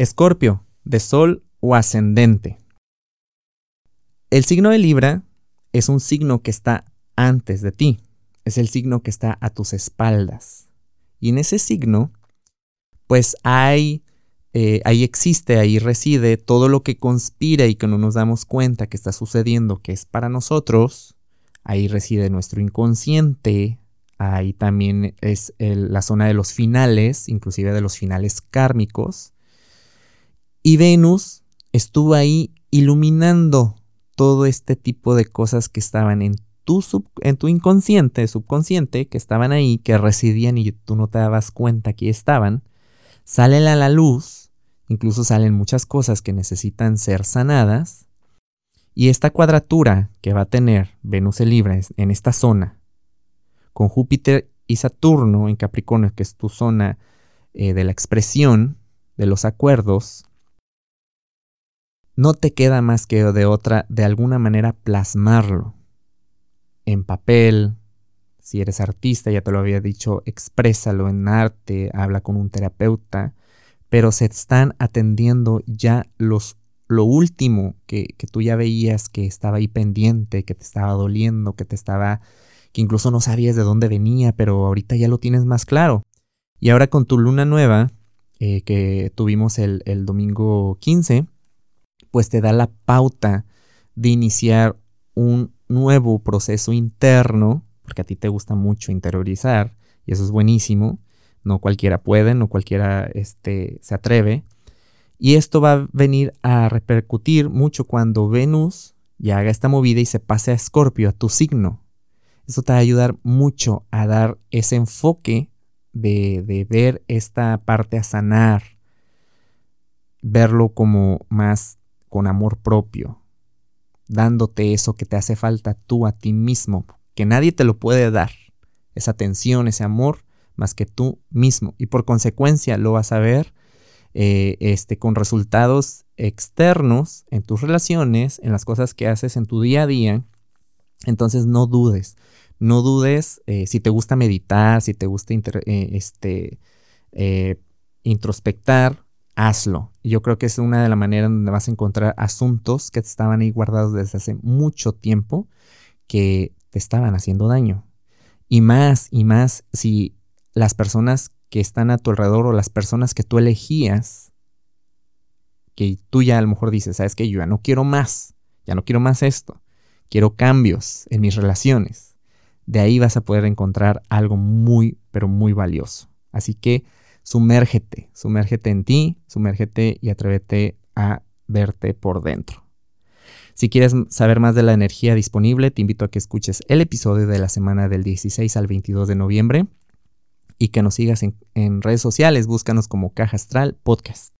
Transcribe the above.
Escorpio, de Sol o ascendente. El signo de Libra es un signo que está antes de ti, es el signo que está a tus espaldas. Y en ese signo, pues hay, eh, ahí existe, ahí reside todo lo que conspira y que no nos damos cuenta que está sucediendo, que es para nosotros. Ahí reside nuestro inconsciente, ahí también es la zona de los finales, inclusive de los finales kármicos. Y Venus estuvo ahí iluminando todo este tipo de cosas que estaban en tu, en tu inconsciente, subconsciente, que estaban ahí, que residían y tú no te dabas cuenta que estaban, salen a la luz, incluso salen muchas cosas que necesitan ser sanadas, y esta cuadratura que va a tener Venus en Libra en esta zona, con Júpiter y Saturno en Capricornio, que es tu zona eh, de la expresión, de los acuerdos, no te queda más que de otra, de alguna manera, plasmarlo en papel. Si eres artista, ya te lo había dicho, exprésalo en arte, habla con un terapeuta, pero se están atendiendo ya los, lo último que, que tú ya veías que estaba ahí pendiente, que te estaba doliendo, que te estaba, que incluso no sabías de dónde venía, pero ahorita ya lo tienes más claro. Y ahora con tu luna nueva, eh, que tuvimos el, el domingo 15, pues te da la pauta de iniciar un nuevo proceso interno, porque a ti te gusta mucho interiorizar, y eso es buenísimo, no cualquiera puede, no cualquiera este, se atreve, y esto va a venir a repercutir mucho cuando Venus ya haga esta movida y se pase a Escorpio, a tu signo. Eso te va a ayudar mucho a dar ese enfoque de, de ver esta parte a sanar, verlo como más con amor propio, dándote eso que te hace falta tú a ti mismo, que nadie te lo puede dar, esa atención, ese amor, más que tú mismo. Y por consecuencia lo vas a ver eh, este, con resultados externos en tus relaciones, en las cosas que haces en tu día a día. Entonces no dudes, no dudes eh, si te gusta meditar, si te gusta eh, este, introspectar, hazlo. Yo creo que es una de las maneras donde vas a encontrar asuntos que estaban ahí guardados desde hace mucho tiempo que te estaban haciendo daño. Y más y más si las personas que están a tu alrededor o las personas que tú elegías, que tú ya a lo mejor dices, sabes que yo ya no quiero más, ya no quiero más esto, quiero cambios en mis relaciones. De ahí vas a poder encontrar algo muy, pero muy valioso. Así que sumérgete, sumérgete en ti, sumérgete y atrévete a verte por dentro. Si quieres saber más de la energía disponible, te invito a que escuches el episodio de la semana del 16 al 22 de noviembre y que nos sigas en, en redes sociales, búscanos como Caja Astral Podcast.